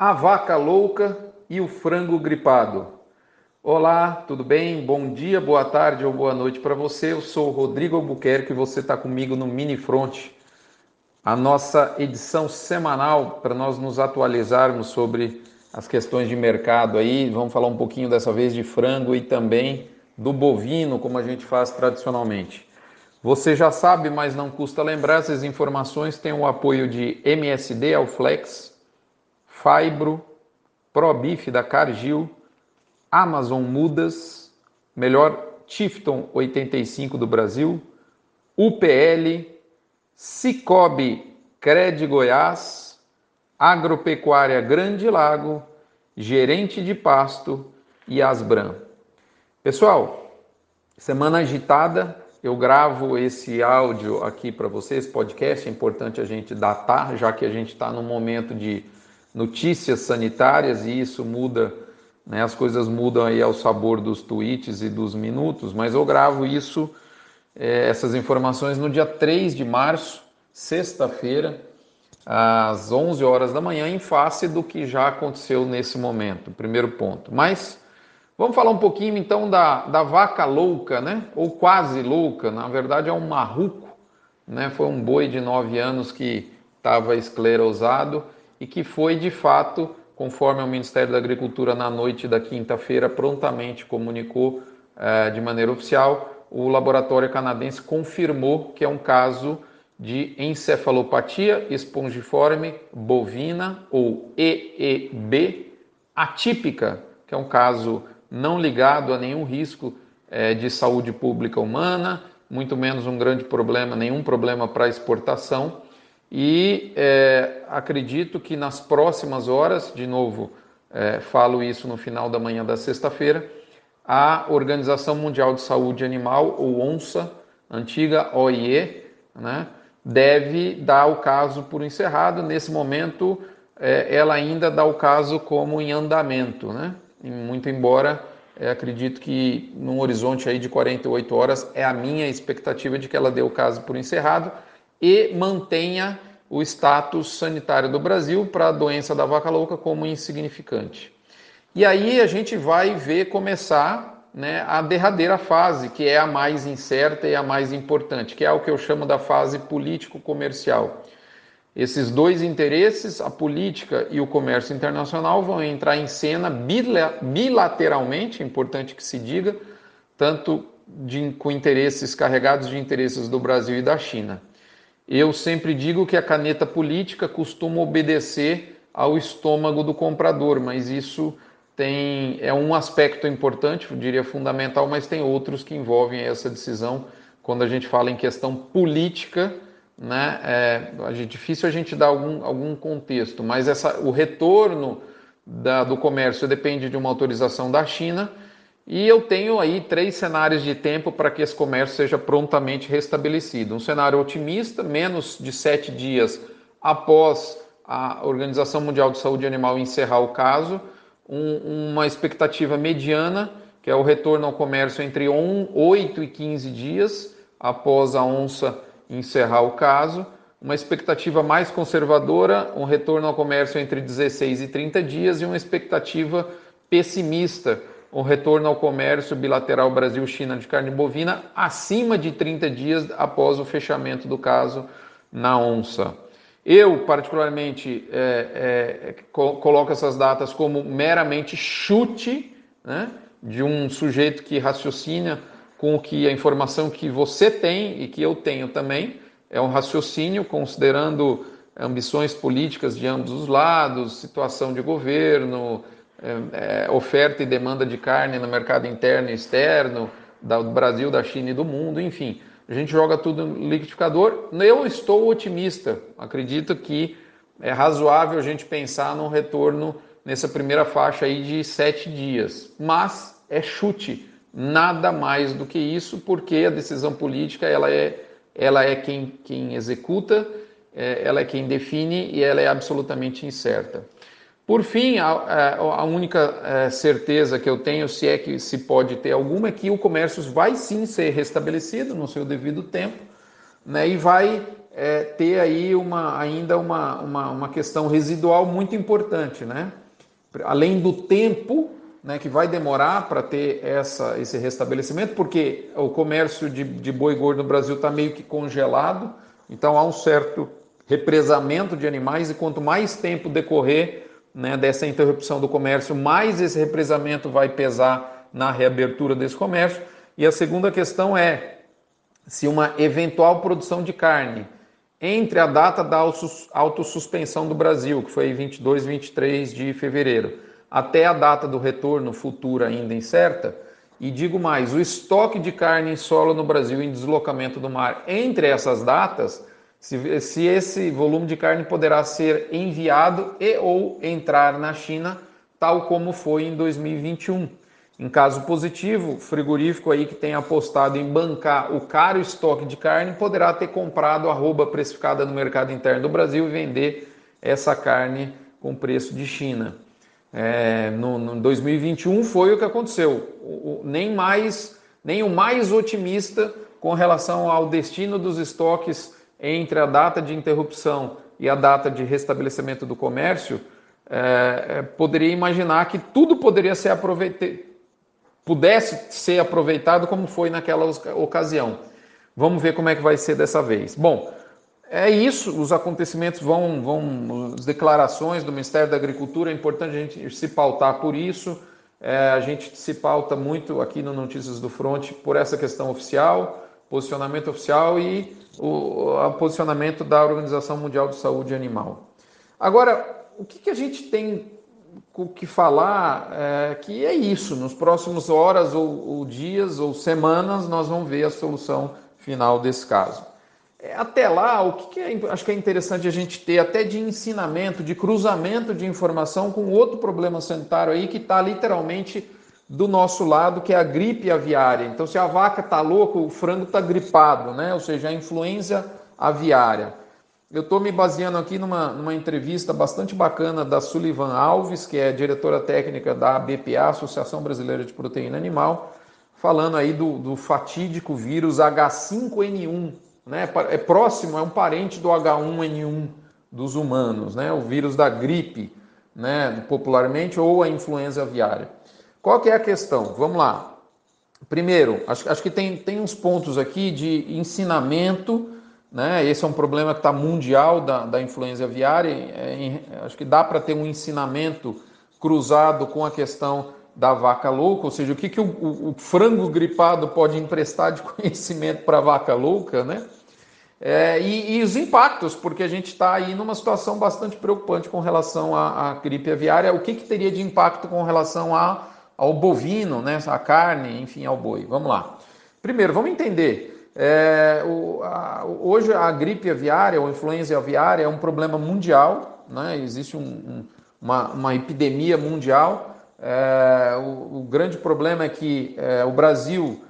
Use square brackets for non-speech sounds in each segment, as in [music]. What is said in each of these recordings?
A vaca louca e o frango gripado. Olá, tudo bem? Bom dia, boa tarde ou boa noite para você. Eu sou o Rodrigo Albuquerque e você está comigo no Mini Front, a nossa edição semanal para nós nos atualizarmos sobre as questões de mercado aí. Vamos falar um pouquinho dessa vez de frango e também do bovino, como a gente faz tradicionalmente. Você já sabe, mas não custa lembrar, essas informações têm o apoio de MSD Alflex, Fibro, ProBif da Cargill, Amazon Mudas, melhor Tifton 85 do Brasil, UPL, Cicobi Cred Goiás, Agropecuária Grande Lago, Gerente de Pasto e Asbram. Pessoal, semana agitada, eu gravo esse áudio aqui para vocês, podcast, é importante a gente datar, já que a gente está num momento de notícias sanitárias e isso muda, né, as coisas mudam aí ao sabor dos tweets e dos minutos, mas eu gravo isso, é, essas informações no dia 3 de março, sexta-feira, às 11 horas da manhã, em face do que já aconteceu nesse momento, primeiro ponto. Mas Vamos falar um pouquinho então da, da vaca louca, né? Ou quase louca, na verdade é um marruco, né? Foi um boi de nove anos que estava esclerosado e que foi de fato, conforme o Ministério da Agricultura na noite da quinta-feira prontamente comunicou eh, de maneira oficial, o laboratório canadense confirmou que é um caso de encefalopatia espongiforme bovina ou EEB atípica, que é um caso não ligado a nenhum risco é, de saúde pública humana, muito menos um grande problema, nenhum problema para exportação. E é, acredito que nas próximas horas, de novo, é, falo isso no final da manhã da sexta-feira, a Organização Mundial de Saúde Animal, ou ONSA, antiga OIE, né, deve dar o caso por encerrado. Nesse momento, é, ela ainda dá o caso como em andamento, né? muito embora é, acredito que num horizonte aí de 48 horas é a minha expectativa de que ela dê o caso por encerrado e mantenha o status sanitário do Brasil para a doença da vaca louca como insignificante. E aí a gente vai ver começar né, a derradeira fase, que é a mais incerta e a mais importante, que é o que eu chamo da fase político-comercial. Esses dois interesses, a política e o comércio internacional, vão entrar em cena bilateralmente, é importante que se diga, tanto de, com interesses carregados de interesses do Brasil e da China. Eu sempre digo que a caneta política costuma obedecer ao estômago do comprador, mas isso tem é um aspecto importante, eu diria fundamental, mas tem outros que envolvem essa decisão quando a gente fala em questão política né? É, é difícil a gente dar algum, algum contexto, mas essa, o retorno da, do comércio depende de uma autorização da China e eu tenho aí três cenários de tempo para que esse comércio seja prontamente restabelecido. Um cenário otimista, menos de sete dias após a Organização Mundial de Saúde Animal encerrar o caso, um, uma expectativa mediana, que é o retorno ao comércio entre 8 e 15 dias após a onça encerrar o caso, uma expectativa mais conservadora, um retorno ao comércio entre 16 e 30 dias e uma expectativa pessimista, um retorno ao comércio bilateral Brasil-China de carne bovina acima de 30 dias após o fechamento do caso na onça. Eu, particularmente, é, é, coloco essas datas como meramente chute né, de um sujeito que raciocina com o que a informação que você tem e que eu tenho também é um raciocínio considerando ambições políticas de ambos os lados, situação de governo, é, é, oferta e demanda de carne no mercado interno e externo, do Brasil, da China e do mundo, enfim. A gente joga tudo no liquidificador. Eu estou otimista, acredito que é razoável a gente pensar num retorno nessa primeira faixa aí de sete dias, mas é chute nada mais do que isso, porque a decisão política ela é, ela é quem, quem executa, é, ela é quem define e ela é absolutamente incerta. Por fim, a, a única é, certeza que eu tenho, se é que se pode ter alguma, é que o comércio vai sim ser restabelecido no seu devido tempo né, e vai é, ter aí uma, ainda uma, uma, uma questão residual muito importante, né? Além do tempo né, que vai demorar para ter essa, esse restabelecimento, porque o comércio de, de boi gordo no Brasil está meio que congelado, então há um certo represamento de animais, e quanto mais tempo decorrer né, dessa interrupção do comércio, mais esse represamento vai pesar na reabertura desse comércio. E a segunda questão é se uma eventual produção de carne entre a data da autossuspensão do Brasil, que foi 22 e 23 de fevereiro, até a data do retorno futuro ainda incerta, e digo mais, o estoque de carne em solo no Brasil em deslocamento do mar entre essas datas, se, se esse volume de carne poderá ser enviado e ou entrar na China, tal como foi em 2021. Em caso positivo, frigorífico aí que tem apostado em bancar o caro estoque de carne poderá ter comprado arroba precificada no mercado interno do Brasil e vender essa carne com preço de China. É, no, no 2021 foi o que aconteceu. O, o, nem mais, nem o mais otimista com relação ao destino dos estoques entre a data de interrupção e a data de restabelecimento do comércio, é, é poderia imaginar que tudo poderia ser aproveitado pudesse ser aproveitado como foi naquela ocasião. Vamos ver como é que vai ser dessa vez. Bom, é isso, os acontecimentos vão, vão as declarações do Ministério da Agricultura, é importante a gente se pautar por isso. É, a gente se pauta muito aqui no Notícias do Front por essa questão oficial, posicionamento oficial e o, posicionamento da Organização Mundial de Saúde Animal. Agora, o que, que a gente tem o que falar é que é isso. Nos próximos horas ou, ou, dias ou semanas nós vamos ver a solução final desse caso. É, até lá, o que, que é, acho que é interessante a gente ter até de ensinamento, de cruzamento de informação com outro problema sanitário aí que está literalmente do nosso lado, que é a gripe aviária. Então, se a vaca está louca, o frango está gripado, né? Ou seja, a influenza aviária. Eu estou me baseando aqui numa, numa entrevista bastante bacana da Sullivan Alves, que é diretora técnica da BPA, Associação Brasileira de Proteína Animal, falando aí do, do fatídico vírus H5N1, né? É próximo, é um parente do H1N1 dos humanos, né? O vírus da gripe, né? Popularmente, ou a influenza aviária. Qual que é a questão? Vamos lá. Primeiro, acho, acho que tem, tem uns pontos aqui de ensinamento né? Esse é um problema que está mundial da, da influenza aviária. É, acho que dá para ter um ensinamento cruzado com a questão da vaca louca, ou seja, o que, que o, o, o frango gripado pode emprestar de [laughs] conhecimento para a vaca louca, né? É, e, e, os impactos, porque a gente está aí numa situação bastante preocupante com relação à, à gripe aviária. O que, que teria de impacto com relação a, ao bovino, né? A carne, enfim, ao boi. Vamos lá. Primeiro, vamos entender é, o, a, hoje a gripe aviária ou influenza aviária é um problema mundial, né? existe um, um, uma, uma, epidemia mundial. É, o, o, grande problema é que é, o Brasil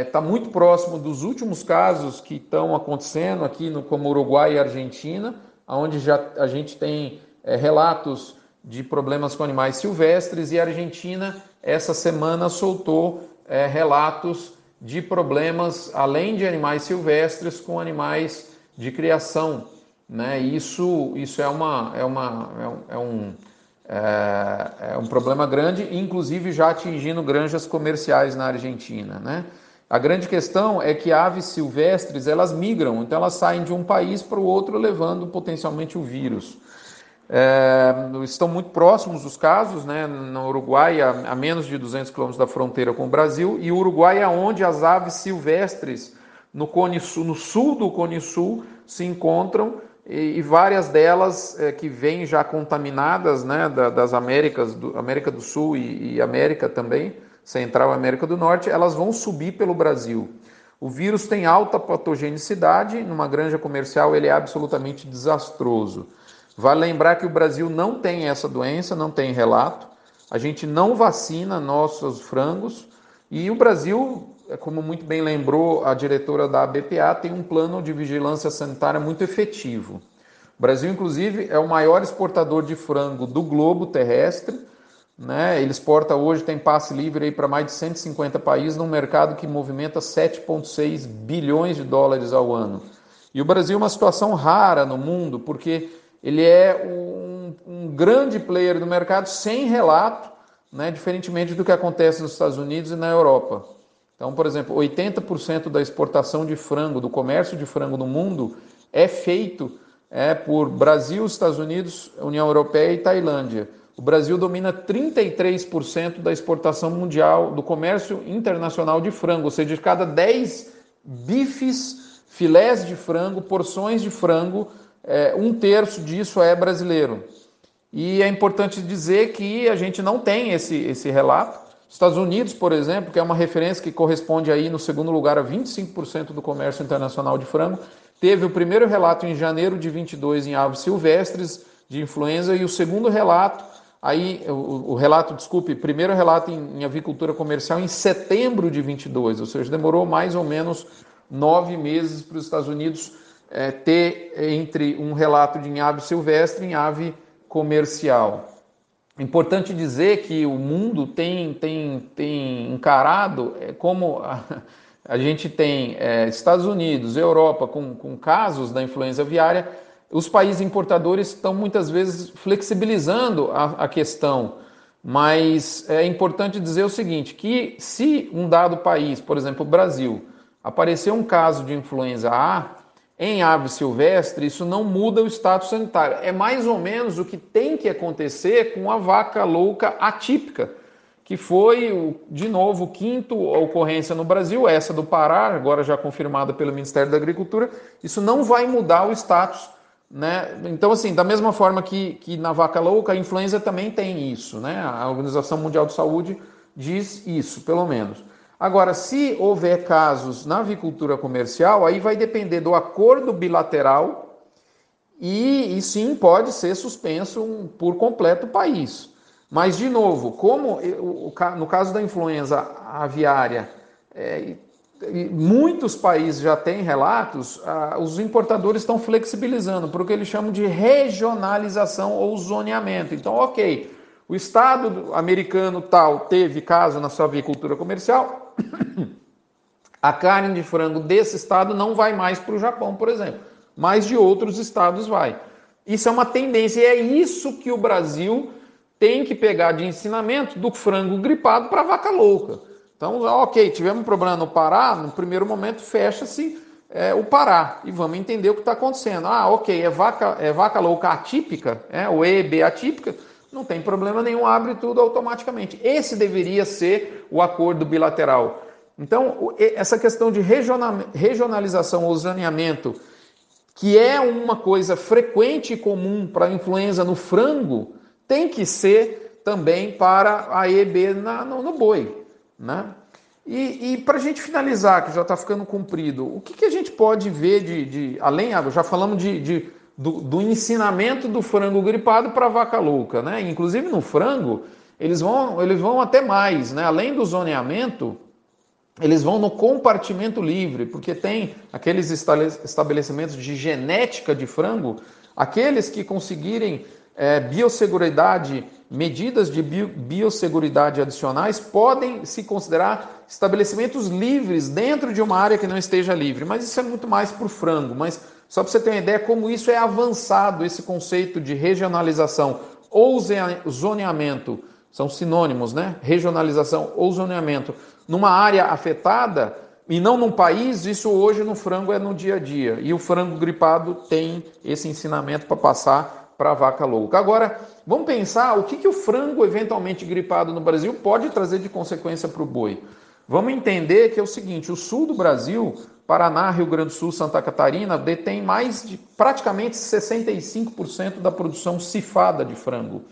está muito próximo dos últimos casos que estão acontecendo aqui no, como Uruguai e Argentina, onde já a gente tem relatos de problemas com animais silvestres e a Argentina essa semana soltou relatos de problemas, além de animais silvestres, com animais de criação. Né? Isso, isso é, uma, é, uma, é, um, é, é um problema grande, inclusive já atingindo granjas comerciais na Argentina. Né? A grande questão é que aves silvestres elas migram, então elas saem de um país para o outro levando potencialmente o vírus. É, estão muito próximos os casos, né? no Uruguai, a, a menos de 200 quilômetros da fronteira com o Brasil, e o Uruguai é onde as aves silvestres no, Cone Sul, no sul do Cone Sul se encontram, e, e várias delas é, que vêm já contaminadas né, da, das Américas, do, América do Sul e, e América também, Central e América do Norte, elas vão subir pelo Brasil. O vírus tem alta patogenicidade, numa granja comercial ele é absolutamente desastroso. Vale lembrar que o Brasil não tem essa doença, não tem relato. A gente não vacina nossos frangos e o Brasil, como muito bem lembrou a diretora da BPA, tem um plano de vigilância sanitária muito efetivo. O Brasil, inclusive, é o maior exportador de frango do globo terrestre. Né? Ele exporta hoje, tem passe livre para mais de 150 países, num mercado que movimenta 7,6 bilhões de dólares ao ano. E o Brasil é uma situação rara no mundo, porque ele é um, um grande player do mercado sem relato, né, diferentemente do que acontece nos Estados Unidos e na Europa. Então, por exemplo, 80% da exportação de frango, do comércio de frango no mundo, é feito é, por Brasil, Estados Unidos, União Europeia e Tailândia. O Brasil domina 33% da exportação mundial do comércio internacional de frango, ou seja, de cada 10 bifes, filés de frango, porções de frango, é, um terço disso é brasileiro. E é importante dizer que a gente não tem esse, esse relato. Estados Unidos, por exemplo, que é uma referência que corresponde aí no segundo lugar a 25% do comércio internacional de frango, teve o primeiro relato em janeiro de 22 em aves silvestres de influenza e o segundo relato aí o, o relato, desculpe, primeiro relato em, em, avicultura comercial em setembro de 22, ou seja, demorou mais ou menos nove meses para os Estados Unidos é, ter entre um relato de ave silvestre e ave comercial. Importante dizer que o mundo tem, tem, tem encarado é, como a, [laughs] a gente tem é, Estados Unidos, Europa com, com casos da influenza aviária, os países importadores estão muitas vezes flexibilizando a, a questão, mas é importante dizer o seguinte: que se um dado país, por exemplo, o Brasil, aparecer um caso de influenza A, em ave silvestre, isso não muda o status sanitário. É mais ou menos o que tem que acontecer com a vaca louca atípica, que foi, de novo, quinto ocorrência no Brasil, essa do Pará, agora já confirmada pelo Ministério da Agricultura. Isso não vai mudar o status. Né? Então, assim, da mesma forma que, que na vaca louca, a influenza também tem isso. Né? A Organização Mundial de Saúde diz isso, pelo menos. Agora, se houver casos na avicultura comercial, aí vai depender do acordo bilateral e, e sim pode ser suspenso por completo o país. Mas, de novo, como no caso da influenza aviária, é, muitos países já têm relatos, os importadores estão flexibilizando por o que eles chamam de regionalização ou zoneamento. Então, ok, o Estado americano tal teve caso na sua avicultura comercial, a carne de frango desse estado não vai mais para o Japão, por exemplo, mas de outros estados vai. Isso é uma tendência e é isso que o Brasil tem que pegar de ensinamento do frango gripado para vaca louca. Então, ok, tivemos um problema no Pará, no primeiro momento fecha-se é, o Pará e vamos entender o que está acontecendo. Ah, ok, é vaca, é vaca louca atípica, é, o EB atípica, não tem problema nenhum, abre tudo automaticamente. Esse deveria ser o acordo bilateral. Então, essa questão de regionalização ou zoneamento, que é uma coisa frequente e comum para a influenza no frango, tem que ser também para a EB na, no, no, boi. Né? E, e para a gente finalizar, que já está ficando comprido, o que, que, a gente pode ver de, de além, já falamos de, de do, do ensinamento do frango gripado para a vaca louca, né? Inclusive no frango, eles vão, eles vão até mais, né? Além do zoneamento, eles vão no compartimento livre, porque tem aqueles estabelecimentos de genética de frango, aqueles que conseguirem é, biosseguridade, medidas de bio, biosseguridade adicionais, podem se considerar estabelecimentos livres dentro de uma área que não esteja livre. Mas isso é muito mais para o frango. Mas só para você ter uma ideia como isso é avançado, esse conceito de regionalização ou zoneamento, são sinônimos, né? Regionalização ou zoneamento. Numa área afetada e não num país, isso hoje no frango é no dia a dia. E o frango gripado tem esse ensinamento para passar para a vaca louca. Agora, vamos pensar o que, que o frango eventualmente gripado no Brasil pode trazer de consequência para o boi. Vamos entender que é o seguinte: o sul do Brasil Paraná, Rio Grande do Sul, Santa Catarina detém mais de praticamente 65% da produção cifada de frango.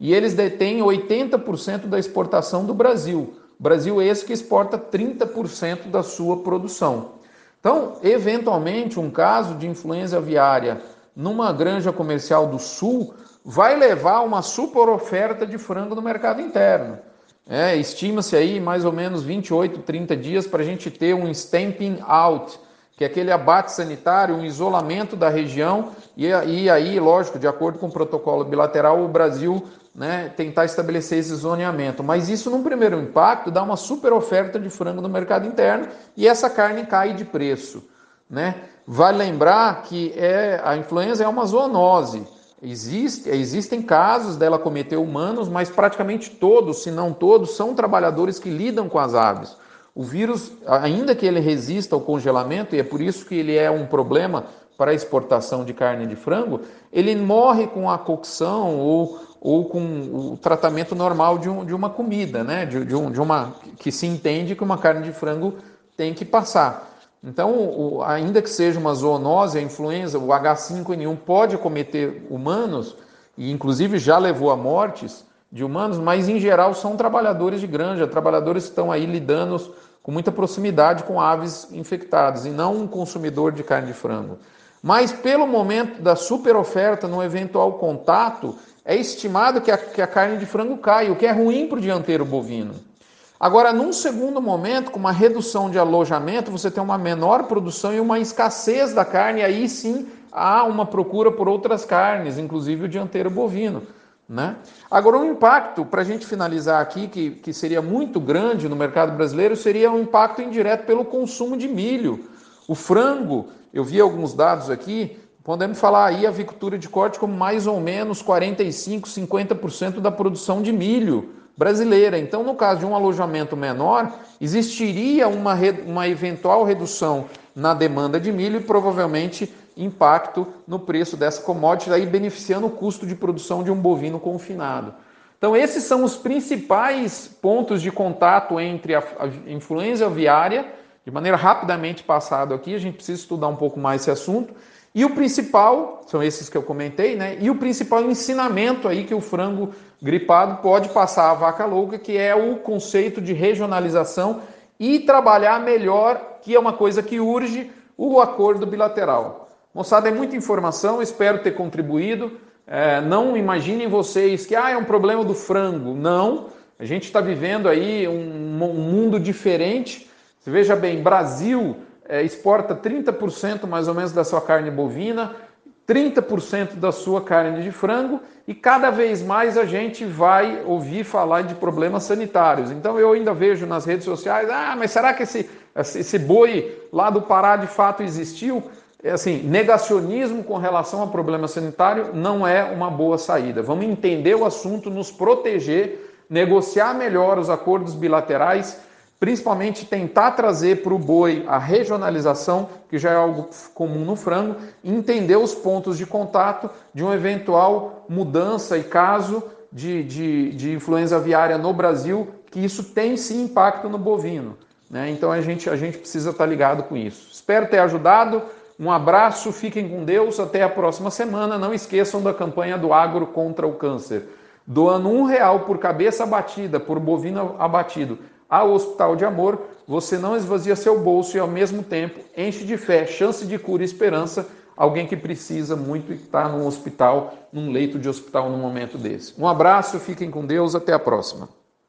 E eles detêm 80% da exportação do Brasil. Brasil é esse que exporta 30% da sua produção. Então, eventualmente, um caso de influenza aviária numa granja comercial do Sul vai levar a uma super oferta de frango no mercado interno. É, Estima-se aí mais ou menos 28, 30 dias para a gente ter um stamping out, que é aquele abate sanitário, um isolamento da região, e, e aí, lógico, de acordo com o protocolo bilateral, o Brasil né, tentar estabelecer esse zoneamento. Mas isso, num primeiro impacto, dá uma super oferta de frango no mercado interno e essa carne cai de preço. né? Vale lembrar que é, a influenza é uma zoonose. Existe, existem casos dela cometer humanos, mas praticamente todos, se não todos, são trabalhadores que lidam com as aves. O vírus, ainda que ele resista ao congelamento, e é por isso que ele é um problema para a exportação de carne de frango, ele morre com a cocção ou, ou com o tratamento normal de, um, de uma comida, né? De, de, um, de uma que se entende que uma carne de frango tem que passar. Então, ainda que seja uma zoonose, a influenza, o H5N1 pode cometer humanos, e inclusive já levou a mortes de humanos, mas em geral são trabalhadores de granja, trabalhadores que estão aí lidando com muita proximidade com aves infectadas e não um consumidor de carne de frango. Mas pelo momento da superoferta, no eventual contato, é estimado que a, que a carne de frango cai, o que é ruim para o dianteiro bovino. Agora, num segundo momento, com uma redução de alojamento, você tem uma menor produção e uma escassez da carne, aí sim há uma procura por outras carnes, inclusive o dianteiro bovino. Né? Agora, um impacto, para a gente finalizar aqui, que, que seria muito grande no mercado brasileiro, seria um impacto indireto pelo consumo de milho. O frango, eu vi alguns dados aqui, podemos falar aí a avicultura de corte como mais ou menos 45, 50% da produção de milho brasileira. Então, no caso de um alojamento menor, existiria uma, uma eventual redução na demanda de milho e provavelmente impacto no preço dessa commodity, aí beneficiando o custo de produção de um bovino confinado. Então, esses são os principais pontos de contato entre a, influenza aviária, de maneira rapidamente passado aqui, a gente precisa estudar um pouco mais esse assunto. E o principal, são esses que eu comentei, né? E o principal ensinamento aí que o frango gripado pode passar à vaca louca, que é o conceito de regionalização e trabalhar melhor, que é uma coisa que urge, o acordo bilateral. Moçada, é muita informação, espero ter contribuído. É, não imaginem vocês que ah, é um problema do frango. Não, a gente está vivendo aí um, um, mundo diferente. Você veja bem, Brasil é, exporta 30% mais ou menos da sua carne bovina, 30% da sua carne de frango e cada vez mais a gente vai ouvir falar de problemas sanitários. Então eu ainda vejo nas redes sociais, ah, mas será que esse, esse boi lá do Pará de fato existiu? É assim, negacionismo com relação a problema sanitário não é uma boa saída. Vamos entender o assunto, nos proteger, negociar melhor os acordos bilaterais principalmente tentar trazer para o boi a regionalização, que já é algo comum no frango, entender os pontos de contato de uma eventual mudança e caso de, de, de influenza aviária no Brasil, que isso tem sim impacto no bovino. Né? Então a gente, a gente precisa estar ligado com isso. Espero ter ajudado. Um abraço, fiquem com Deus, até a próxima semana. Não esqueçam da campanha do Agro contra o Câncer. Doando um real por cabeça abatida, por bovino abatido, ao Hospital de Amor, você não esvazia seu bolso e, ao mesmo tempo, enche de fé, chance de cura e esperança alguém que precisa muito e está num hospital, num leito de hospital num momento desse. Um abraço, fiquem com Deus, até a próxima.